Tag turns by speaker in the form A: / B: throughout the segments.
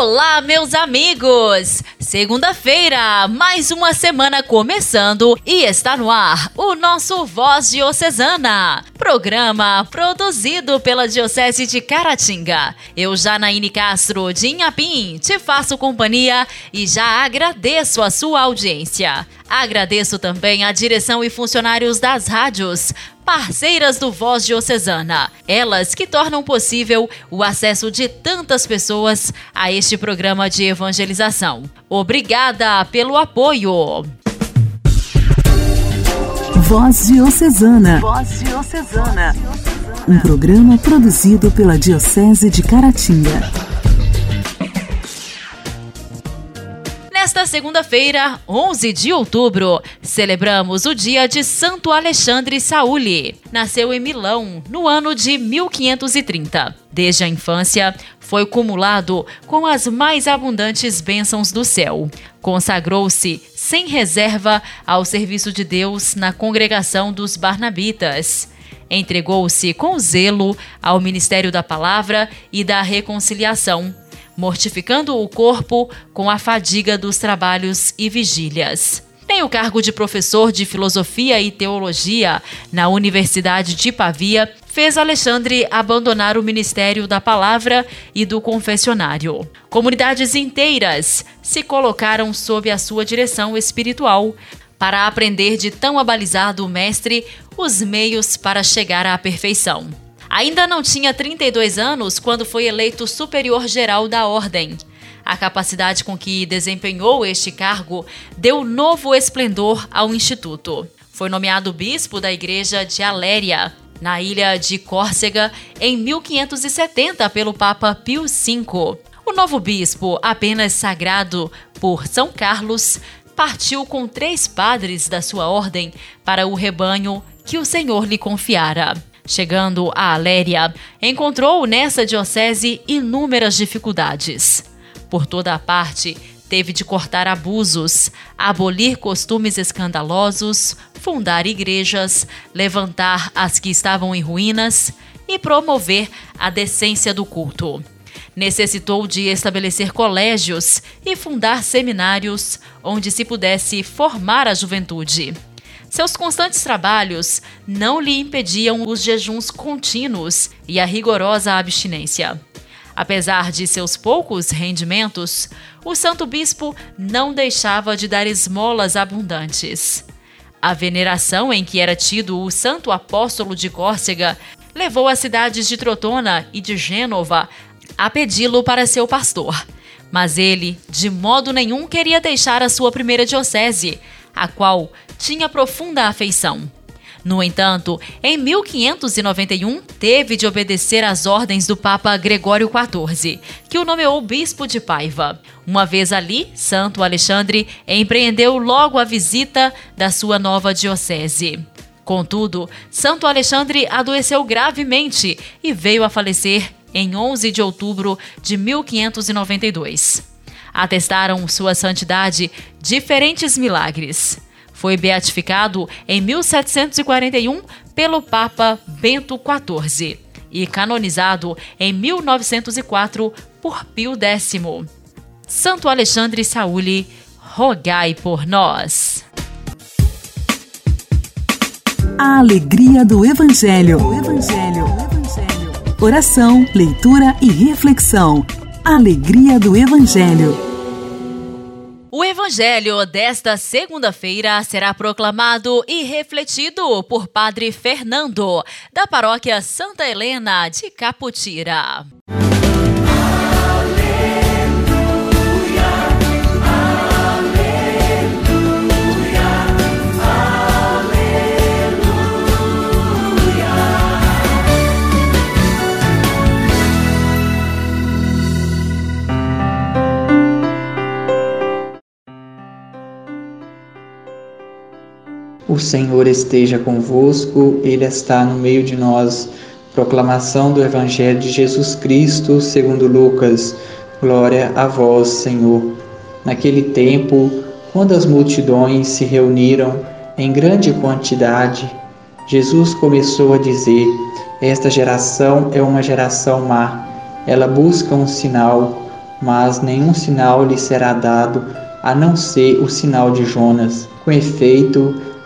A: Olá, meus amigos! Segunda-feira, mais uma semana começando e está no ar o nosso Voz Diocesana, programa produzido pela Diocese de Caratinga. Eu, Janaíne Castro de Inhapim, te faço companhia e já agradeço a sua audiência. Agradeço também a direção e funcionários das rádios, parceiras do Voz Diocesana. Elas que tornam possível o acesso de tantas pessoas a este programa de evangelização. Obrigada pelo apoio.
B: Voz Diocesana.
A: Voz Diocesana.
B: Um programa produzido pela Diocese de Caratinga.
A: Nesta segunda-feira, 11 de outubro, celebramos o dia de Santo Alexandre Sauli. Nasceu em Milão no ano de 1530. Desde a infância, foi cumulado com as mais abundantes bênçãos do céu. Consagrou-se sem reserva ao serviço de Deus na congregação dos Barnabitas. Entregou-se com zelo ao ministério da palavra e da reconciliação mortificando o corpo com a fadiga dos trabalhos e vigílias. Tem o cargo de professor de filosofia e teologia na Universidade de Pavia, fez Alexandre abandonar o ministério da palavra e do confessionário. Comunidades inteiras se colocaram sob a sua direção espiritual para aprender de tão abalizado mestre os meios para chegar à perfeição. Ainda não tinha 32 anos quando foi eleito superior geral da Ordem. A capacidade com que desempenhou este cargo deu novo esplendor ao Instituto. Foi nomeado bispo da Igreja de Aléria, na ilha de Córcega, em 1570 pelo Papa Pio V. O novo bispo, apenas sagrado por São Carlos, partiu com três padres da sua ordem para o rebanho que o Senhor lhe confiara. Chegando a Aléria, encontrou nessa diocese inúmeras dificuldades. Por toda a parte, teve de cortar abusos, abolir costumes escandalosos, fundar igrejas, levantar as que estavam em ruínas e promover a decência do culto. Necessitou de estabelecer colégios e fundar seminários onde se pudesse formar a juventude. Seus constantes trabalhos não lhe impediam os jejuns contínuos e a rigorosa abstinência. Apesar de seus poucos rendimentos, o Santo Bispo não deixava de dar esmolas abundantes. A veneração em que era tido o Santo Apóstolo de Córcega levou as cidades de Trotona e de Gênova a pedi-lo para seu pastor. Mas ele, de modo nenhum, queria deixar a sua primeira diocese, a qual tinha profunda afeição. No entanto, em 1591, teve de obedecer às ordens do Papa Gregório XIV, que o nomeou bispo de Paiva. Uma vez ali, Santo Alexandre empreendeu logo a visita da sua nova diocese. Contudo, Santo Alexandre adoeceu gravemente e veio a falecer em 11 de outubro de 1592. Atestaram sua santidade diferentes milagres. Foi beatificado em 1741 pelo Papa Bento XIV e canonizado em 1904 por Pio X. Santo Alexandre Saúli, rogai por nós.
B: A alegria do Evangelho. Evangelho. O Evangelho. Oração, leitura e reflexão. Alegria do Evangelho.
A: Evangelho desta segunda-feira será proclamado e refletido por Padre Fernando, da paróquia Santa Helena de Caputira.
C: O Senhor esteja convosco, Ele está no meio de nós. Proclamação do Evangelho de Jesus Cristo, segundo Lucas. Glória a vós, Senhor. Naquele tempo, Quando as multidões se reuniram em grande quantidade, Jesus começou a dizer: Esta geração é uma geração má. Ela busca um sinal, mas nenhum sinal lhe será dado a não ser o sinal de Jonas. Com efeito,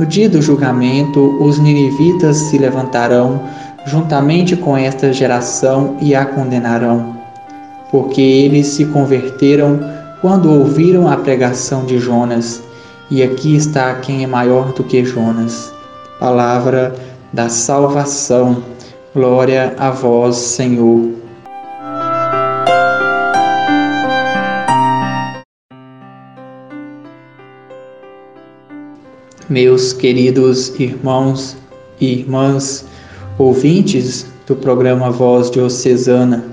C: No dia do julgamento, os ninivitas se levantarão juntamente com esta geração e a condenarão, porque eles se converteram quando ouviram a pregação de Jonas, e aqui está quem é maior do que Jonas. Palavra da salvação. Glória a vós, Senhor. Meus queridos irmãos e irmãs, ouvintes do programa Voz Diocesana,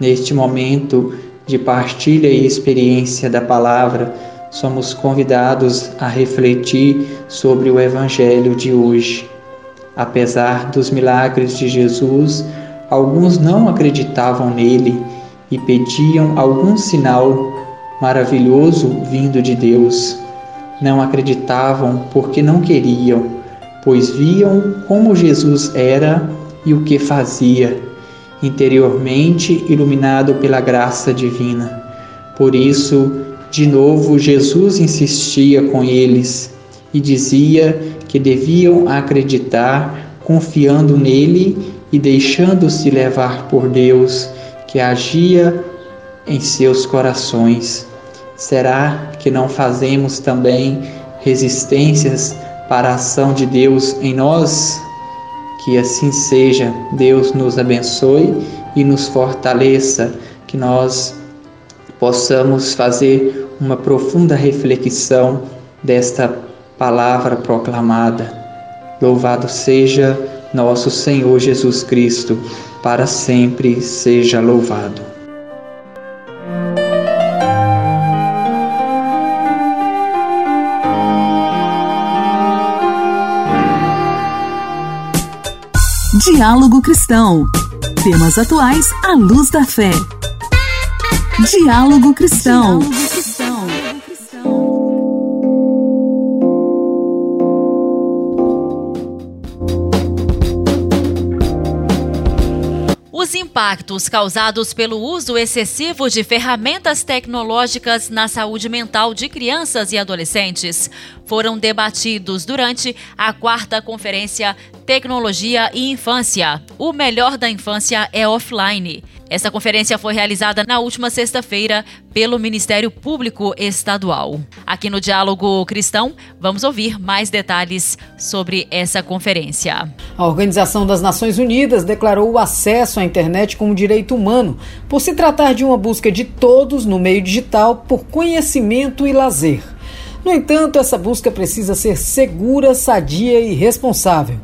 C: neste momento de partilha e experiência da palavra, somos convidados a refletir sobre o Evangelho de hoje. Apesar dos milagres de Jesus, alguns não acreditavam nele e pediam algum sinal maravilhoso vindo de Deus. Não acreditavam porque não queriam, pois viam como Jesus era e o que fazia, interiormente iluminado pela graça divina. Por isso, de novo, Jesus insistia com eles e dizia que deviam acreditar, confiando nele e deixando-se levar por Deus, que agia em seus corações. Será que não fazemos também resistências para a ação de Deus em nós? Que assim seja. Deus nos abençoe e nos fortaleça, que nós possamos fazer uma profunda reflexão desta palavra proclamada. Louvado seja nosso Senhor Jesus Cristo, para sempre seja louvado.
B: Diálogo Cristão. Temas atuais à luz da fé. Diálogo Cristão. Diálogo
A: impactos causados pelo uso excessivo de ferramentas tecnológicas na saúde mental de crianças e adolescentes foram debatidos durante a quarta conferência Tecnologia e Infância. O melhor da infância é offline. Essa conferência foi realizada na última sexta-feira pelo Ministério Público Estadual. Aqui no Diálogo Cristão, vamos ouvir mais detalhes sobre essa conferência.
D: A Organização das Nações Unidas declarou o acesso à internet como direito humano, por se tratar de uma busca de todos no meio digital por conhecimento e lazer. No entanto, essa busca precisa ser segura, sadia e responsável.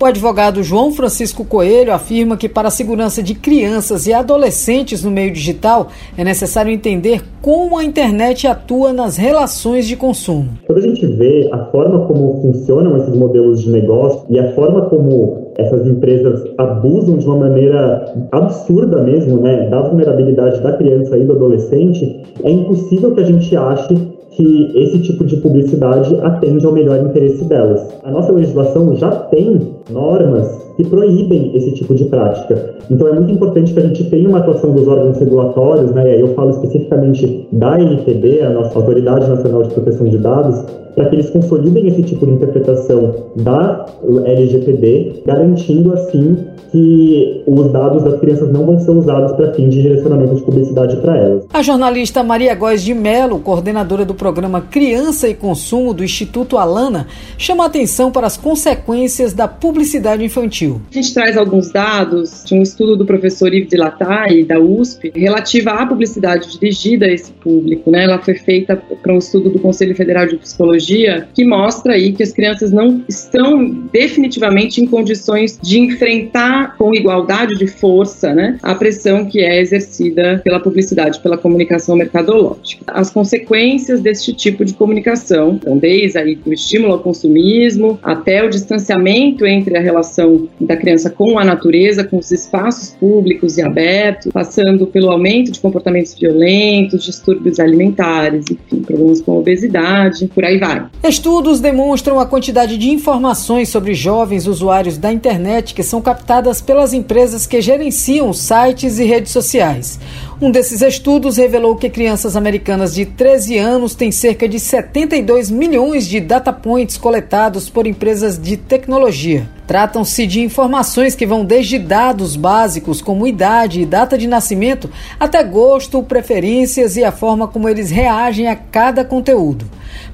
D: O advogado João Francisco Coelho afirma que, para a segurança de crianças e adolescentes no meio digital, é necessário entender como a internet atua nas relações de consumo.
E: Quando a gente vê a forma como funcionam esses modelos de negócio e a forma como essas empresas abusam de uma maneira absurda mesmo, né, da vulnerabilidade da criança e do adolescente, é impossível que a gente ache que esse tipo de publicidade atende ao melhor interesse delas. A nossa legislação já tem normas que proíbem esse tipo de prática. Então é muito importante que a gente tenha uma atuação dos órgãos regulatórios, né, e aí eu falo especificamente da NPD, a nossa Autoridade Nacional de Proteção de Dados, para que eles consolidem esse tipo de interpretação da LGPD, garantindo assim que os dados das crianças não vão ser usados para fim de direcionamento de publicidade para elas.
D: A jornalista Maria Góes de Mello, coordenadora do programa Criança e Consumo do Instituto Alana, chama atenção para as consequências da publicidade infantil infantil.
F: A gente traz alguns dados de um estudo do professor Yves de Latay, da USP, relativa à publicidade dirigida a esse público. Né? Ela foi feita para um estudo do Conselho Federal de Psicologia que mostra aí que as crianças não estão definitivamente em condições de enfrentar com igualdade de força né, a pressão que é exercida pela publicidade, pela comunicação mercadológica. As consequências deste tipo de comunicação, então, desde aí do estímulo ao consumismo até o distanciamento entre a relação da criança com a natureza, com os espaços públicos e abertos, passando pelo aumento de comportamentos violentos, distúrbios alimentares, enfim, problemas com obesidade, por aí vai.
D: Estudos demonstram a quantidade de informações sobre jovens usuários da internet que são captadas pelas empresas que gerenciam sites e redes sociais. Um desses estudos revelou que crianças americanas de 13 anos têm cerca de 72 milhões de data points coletados por empresas de tecnologia. Tratam-se de informações que vão desde dados básicos como idade e data de nascimento até gosto, preferências e a forma como eles reagem a cada conteúdo.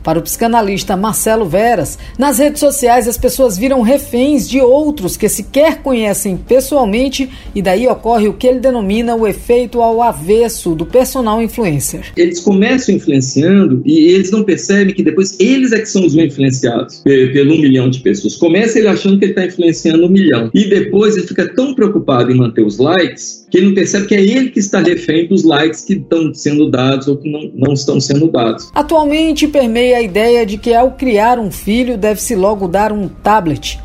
D: Para o psicanalista Marcelo Veras, nas redes sociais as pessoas viram reféns de outros que sequer conhecem pessoalmente e daí ocorre o que ele denomina o efeito ao avesso do personal influencer.
G: Eles começam influenciando e eles não percebem que depois eles é que são os influenciados pelo um milhão de pessoas. Começa ele achando que ele está influenciando um milhão e depois ele fica tão preocupado em manter os likes que ele não percebe que é ele que está refém dos likes que estão sendo dados ou que não, não estão sendo dados.
D: Atualmente permeia a ideia de que ao criar um filho deve-se logo dar um tablet.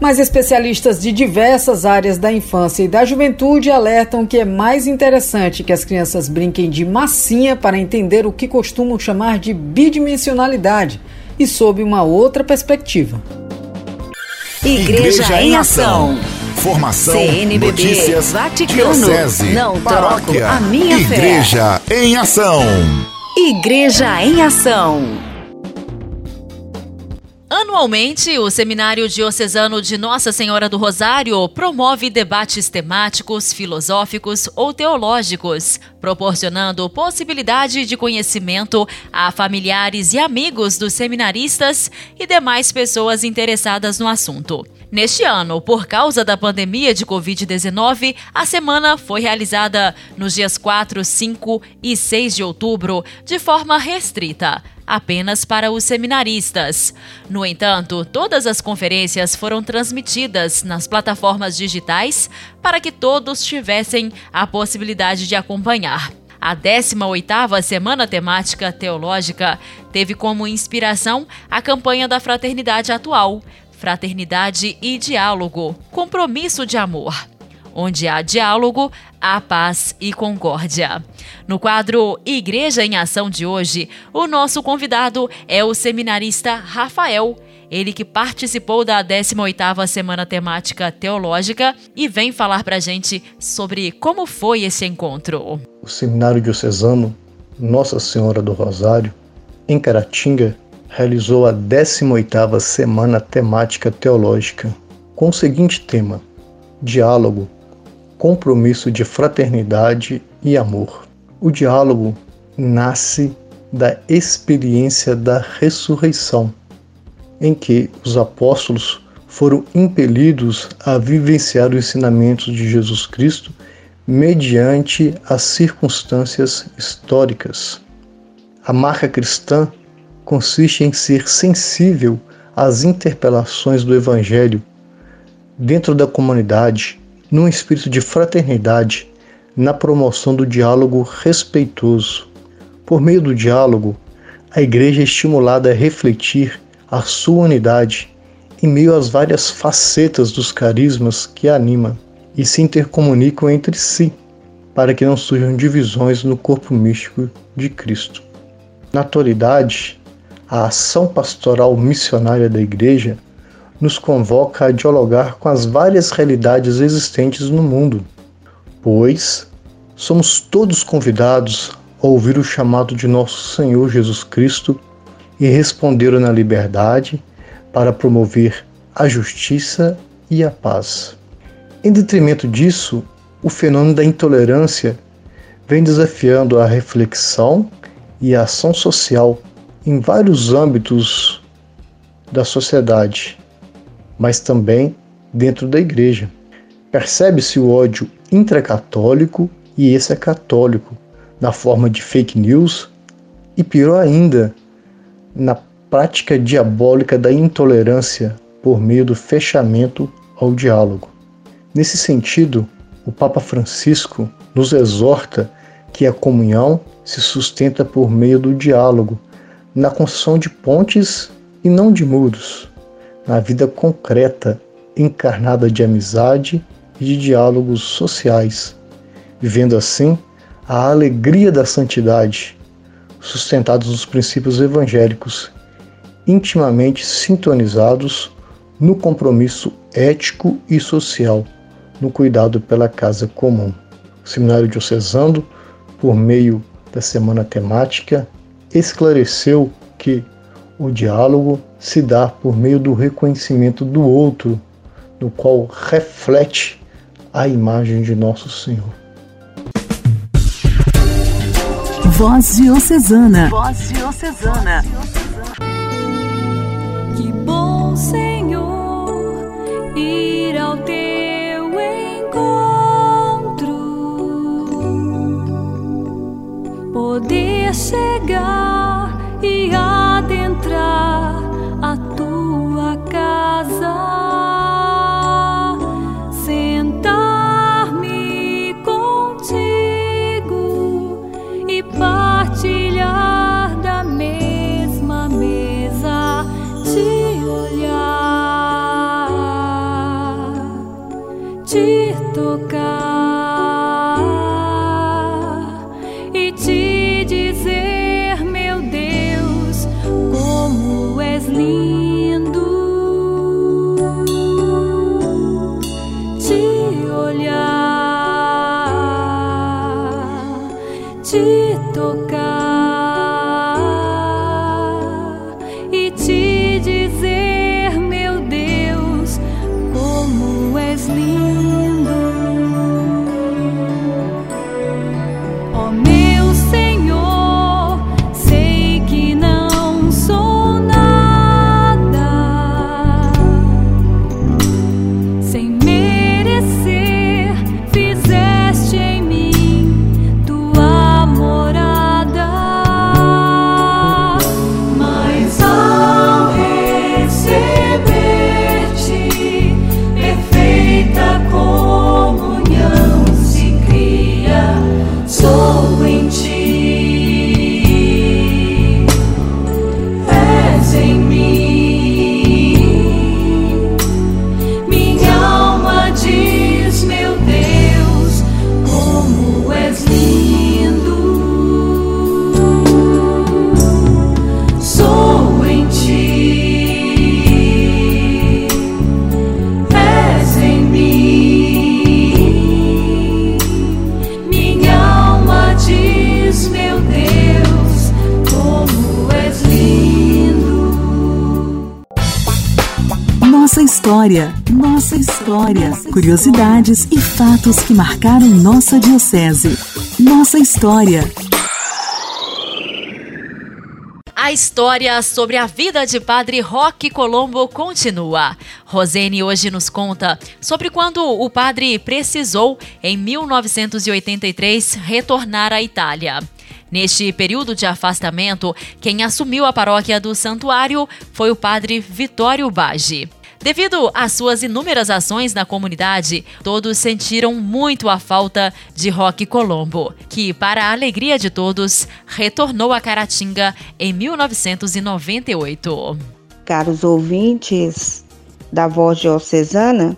D: Mas especialistas de diversas áreas da infância e da juventude alertam que é mais interessante que as crianças brinquem de massinha para entender o que costumam chamar de bidimensionalidade e sob uma outra perspectiva.
B: Igreja, Igreja em Ação.
H: Formação, CNBB, notícias,
B: Vaticano, diocese, não paróquia, a minha
H: Igreja fé. em Ação.
B: Igreja em Ação.
A: Anualmente, o Seminário Diocesano de Nossa Senhora do Rosário promove debates temáticos, filosóficos ou teológicos, proporcionando possibilidade de conhecimento a familiares e amigos dos seminaristas e demais pessoas interessadas no assunto. Neste ano, por causa da pandemia de Covid-19, a semana foi realizada nos dias 4, 5 e 6 de outubro, de forma restrita apenas para os seminaristas. No entanto, todas as conferências foram transmitidas nas plataformas digitais para que todos tivessem a possibilidade de acompanhar. A 18ª Semana Temática Teológica teve como inspiração a campanha da fraternidade atual, fraternidade e diálogo, compromisso de amor. Onde há diálogo, há paz e concórdia. No quadro Igreja em Ação de hoje, o nosso convidado é o seminarista Rafael, ele que participou da 18ª Semana Temática Teológica e vem falar pra gente sobre como foi esse encontro.
I: O Seminário Diocesano Nossa Senhora do Rosário, em Caratinga, realizou a 18ª Semana Temática Teológica com o seguinte tema: Diálogo, compromisso de fraternidade e amor. O diálogo nasce da experiência da ressurreição, em que os apóstolos foram impelidos a vivenciar os ensinamentos de Jesus Cristo mediante as circunstâncias históricas. A marca cristã consiste em ser sensível às interpelações do Evangelho dentro da comunidade, num espírito de fraternidade, na promoção do diálogo respeitoso. Por meio do diálogo, a Igreja é estimulada a refletir a sua unidade em meio às várias facetas dos carismas que a animam e se intercomunicam entre si, para que não surjam divisões no corpo místico de Cristo. Na atualidade, a ação pastoral missionária da Igreja nos convoca a dialogar com as várias realidades existentes no mundo, pois somos todos convidados a ouvir o chamado de nosso Senhor Jesus Cristo e responder na liberdade para promover a justiça e a paz. Em detrimento disso, o fenômeno da intolerância vem desafiando a reflexão e a ação social em vários âmbitos da sociedade, mas também dentro da igreja. Percebe-se o ódio intracatólico e esse é católico, na forma de fake news e pior ainda, na prática diabólica da intolerância por meio do fechamento ao diálogo. Nesse sentido, o Papa Francisco nos exorta que a comunhão se sustenta por meio do diálogo, na construção de pontes e não de muros, na vida concreta, encarnada de amizade e de diálogos sociais, vivendo assim a alegria da santidade, sustentados nos princípios evangélicos, intimamente sintonizados no compromisso ético e social, no cuidado pela casa comum. O Seminário Diocesano, por meio da semana temática, esclareceu que o diálogo se dá por meio do reconhecimento do outro, no qual reflete a imagem de nosso Senhor.
B: Voz Diocesana. Voz Diocesana.
J: Que bom, Senhor, ir ao teu chegar
B: história, nossa história, curiosidades e fatos que marcaram nossa diocese. Nossa história.
A: A história sobre a vida de Padre Roque Colombo continua. Rosene hoje nos conta sobre quando o padre precisou, em 1983, retornar à Itália. Neste período de afastamento, quem assumiu a paróquia do santuário foi o padre Vitório Bage. Devido às suas inúmeras ações na comunidade, todos sentiram muito a falta de Rock Colombo, que, para a alegria de todos, retornou a Caratinga em 1998.
K: Caros ouvintes da Voz Diocesana,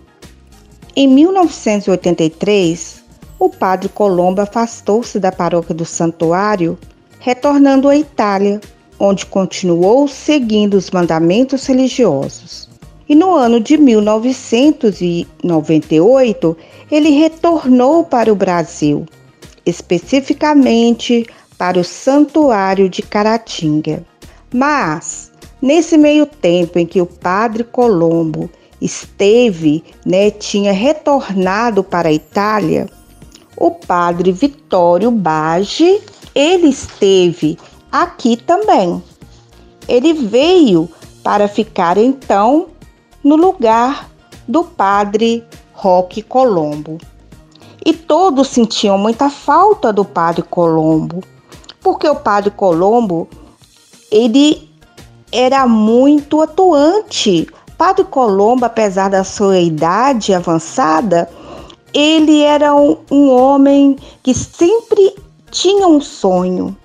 K: em 1983, o padre Colombo afastou-se da paróquia do santuário, retornando à Itália, onde continuou seguindo os mandamentos religiosos. E no ano de 1998, ele retornou para o Brasil, especificamente para o Santuário de Caratinga. Mas, nesse meio tempo em que o padre Colombo esteve, né, tinha retornado para a Itália, o padre Vitório Bage, ele esteve aqui também. Ele veio para ficar então no lugar do padre Roque Colombo. E todos sentiam muita falta do padre Colombo, porque o padre Colombo ele era muito atuante. Padre Colombo, apesar da sua idade avançada, ele era um, um homem que sempre tinha um sonho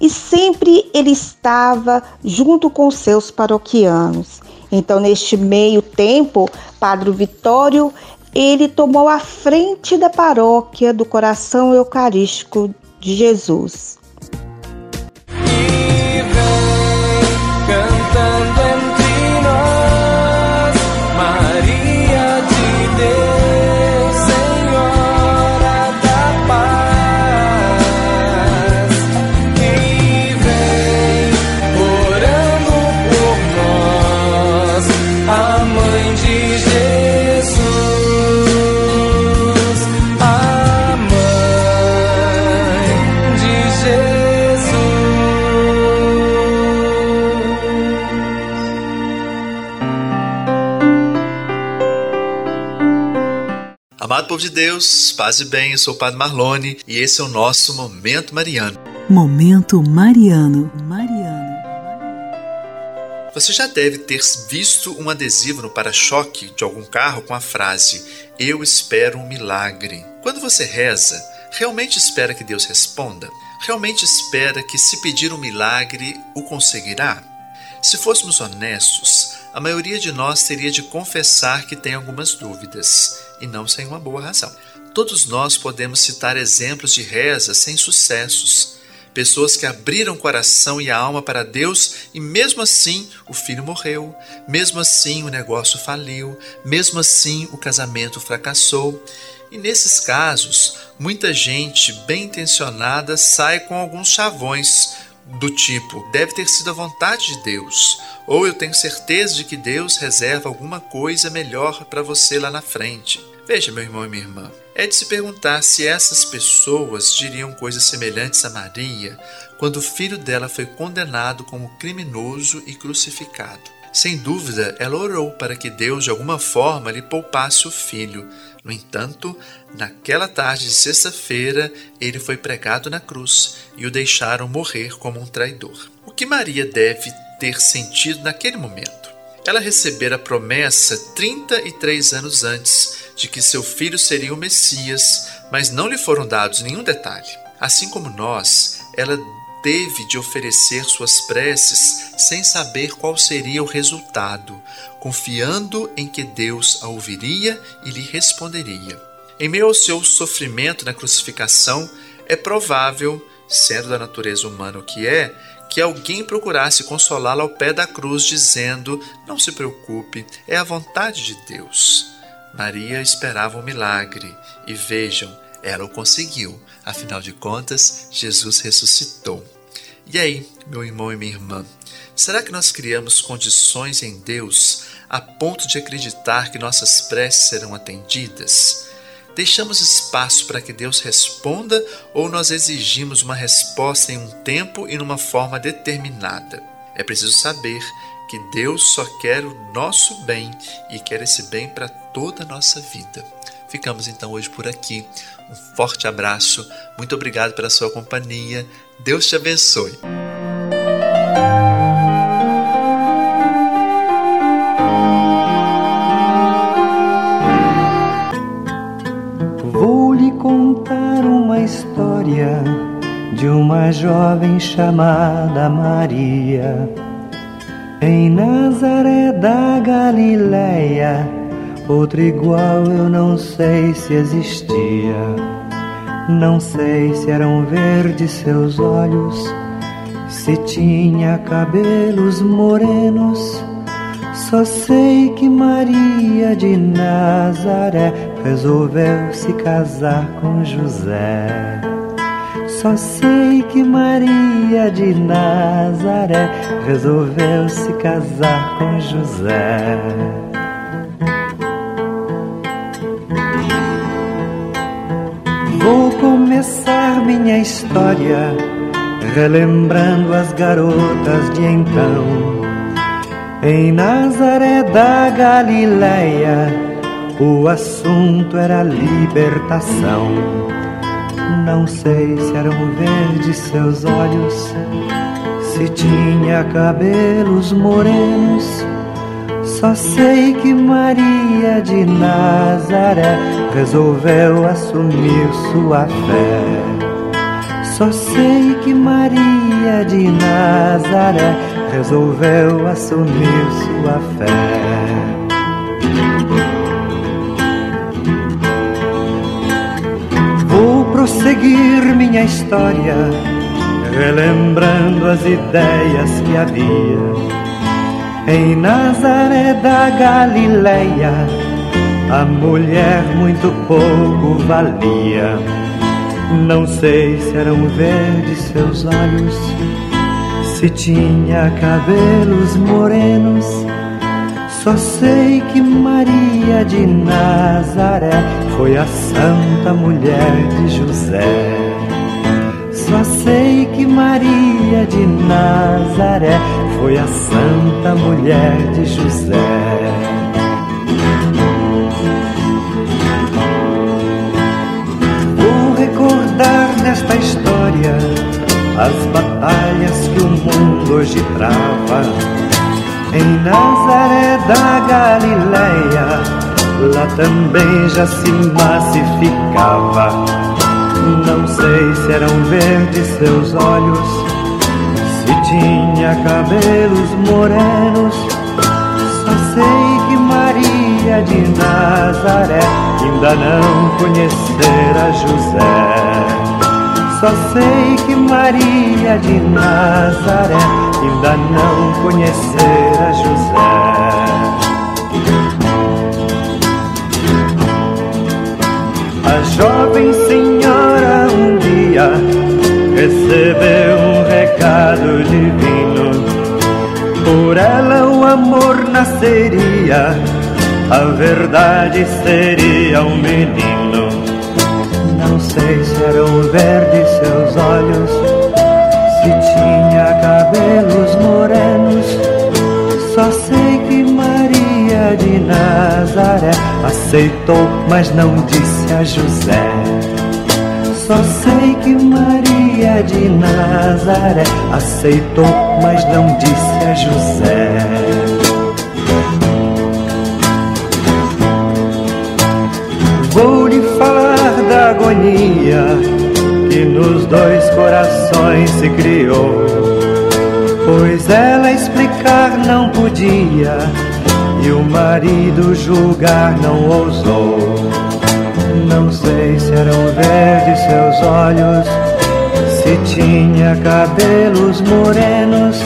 K: e sempre ele estava junto com seus paroquianos. Então, neste meio tempo, Padre Vitório, ele tomou a frente da paróquia do Coração Eucarístico de Jesus.
L: Amado povo de Deus, paz e bem, eu sou o Padre Marlone e esse é o nosso Momento Mariano.
B: Momento Mariano. Mariano.
L: Você já deve ter visto um adesivo no para-choque de algum carro com a frase Eu espero um milagre. Quando você reza, realmente espera que Deus responda? Realmente espera que, se pedir um milagre, o conseguirá? Se fôssemos honestos, a maioria de nós teria de confessar que tem algumas dúvidas, e não sem uma boa razão. Todos nós podemos citar exemplos de reza sem sucessos, pessoas que abriram coração e a alma para Deus e mesmo assim o filho morreu, mesmo assim o negócio faliu, mesmo assim o casamento fracassou. E nesses casos, muita gente bem intencionada sai com alguns chavões do tipo: deve ter sido a vontade de Deus, ou eu tenho certeza de que Deus reserva alguma coisa melhor para você lá na frente. Veja, meu irmão e minha irmã, é de se perguntar se essas pessoas diriam coisas semelhantes a Maria quando o filho dela foi condenado como criminoso e crucificado. Sem dúvida, ela orou para que Deus de alguma forma lhe poupasse o filho. No entanto, naquela tarde de sexta-feira, ele foi pregado na cruz e o deixaram morrer como um traidor. O que Maria deve ter sentido naquele momento? Ela recebera a promessa 33 anos antes de que seu filho seria o Messias, mas não lhe foram dados nenhum detalhe. Assim como nós, ela teve de oferecer suas preces sem saber qual seria o resultado, confiando em que Deus a ouviria e lhe responderia. Em meio ao seu sofrimento na crucificação, é provável, sendo da natureza humana o que é, que alguém procurasse consolá-la ao pé da cruz, dizendo: Não se preocupe, é a vontade de Deus. Maria esperava um milagre e vejam, ela o conseguiu. Afinal de contas, Jesus ressuscitou. E aí, meu irmão e minha irmã, será que nós criamos condições em Deus a ponto de acreditar que nossas preces serão atendidas? Deixamos espaço para que Deus responda ou nós exigimos uma resposta em um tempo e numa forma determinada? É preciso saber que Deus só quer o nosso bem e quer esse bem para toda a nossa vida. Ficamos então hoje por aqui. Um forte abraço, muito obrigado pela sua companhia. Deus te abençoe.
M: Vou lhe contar uma história de uma jovem chamada Maria. Em Nazaré da Galileia Outro igual eu não sei se existia. Não sei se eram verdes seus olhos, se tinha cabelos morenos. Só sei que Maria de Nazaré resolveu se casar com José. Só sei que Maria de Nazaré resolveu se casar com José. Vou começar minha história relembrando as garotas de então. Em Nazaré da Galileia, o assunto era libertação. Não sei se eram verdes seus olhos, se tinha cabelos morenos. Só sei que Maria de Nazaré resolveu assumir sua fé. Só sei que Maria de Nazaré resolveu assumir sua fé. Vou prosseguir minha história, relembrando as ideias que havia em Nazaré da Galileia, a mulher muito pouco valia. Não sei se eram verdes seus olhos, se tinha cabelos morenos. Só sei que Maria de Nazaré foi a santa mulher de José. Só sei que Maria de Nazaré foi a santa mulher de José. Vou recordar nesta história as batalhas que o mundo hoje trava. Em Nazaré da Galileia, lá também já se massificava. Não sei se eram verdes seus olhos tinha cabelos morenos. Só sei que Maria de Nazaré ainda não conhecera José. Só sei que Maria de Nazaré ainda não conhecera José. A jovem senhora um dia recebeu recado divino. Por ela o amor nasceria, a verdade seria um menino. Não sei se eram verdes seus olhos, se tinha cabelos morenos. Só sei que Maria de Nazaré aceitou, mas não disse a José. Só sei que Maria de Nazaré aceitou, mas não disse a José. Vou lhe falar da agonia que nos dois corações se criou. Pois ela explicar não podia e o marido julgar não ousou. Não sei se eram verdes seus olhos, se tinha cabelos morenos.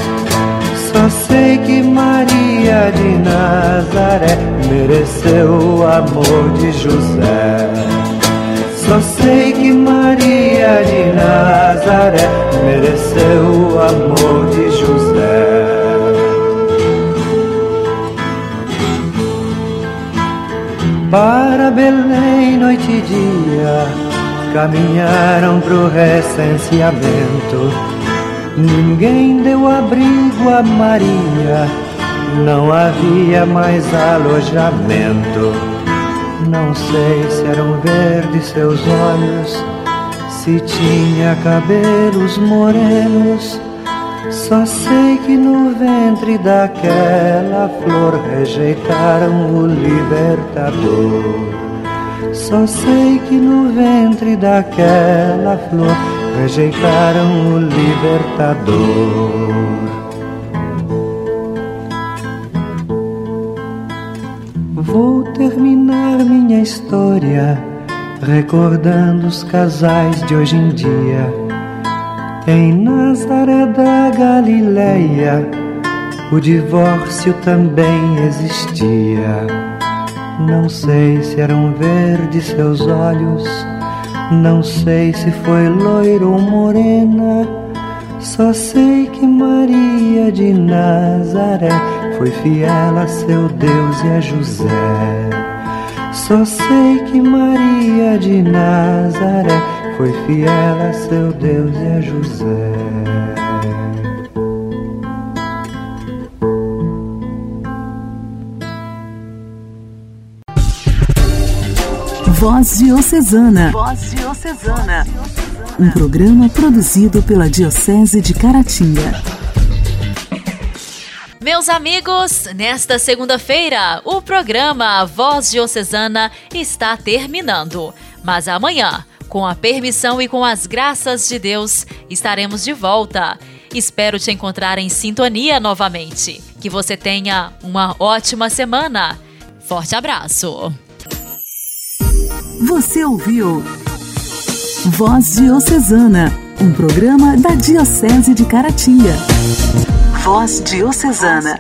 M: Só sei que Maria de Nazaré mereceu o amor de José. Só sei que Maria de Nazaré mereceu o amor de José. Para Belém, noite e dia, caminharam pro recenseamento. Ninguém deu abrigo a Maria, não havia mais alojamento. Não sei se eram verdes seus olhos, se tinha cabelos morenos só sei que no ventre daquela flor rejeitaram o libertador. Só sei que no ventre daquela flor rejeitaram o libertador. Vou terminar minha história recordando os casais de hoje em dia em Nazaré da Galileia, o divórcio também existia. Não sei se eram verdes seus olhos, não sei se foi loiro ou morena. Só sei que Maria de Nazaré foi fiel a seu Deus e a José. Só sei que Maria de Nazaré foi fiel a seu Deus e a José.
B: Voz Diocesana. Voz Diocesana. Um programa produzido pela Diocese de Caratinga.
A: Meus amigos, nesta segunda-feira, o programa Voz Diocesana está terminando. Mas amanhã, com a permissão e com as graças de Deus, estaremos de volta. Espero te encontrar em sintonia novamente. Que você tenha uma ótima semana. Forte abraço.
B: Você ouviu Voz Diocesana, um programa da Diocese de Caratinga. Voz Diocesana.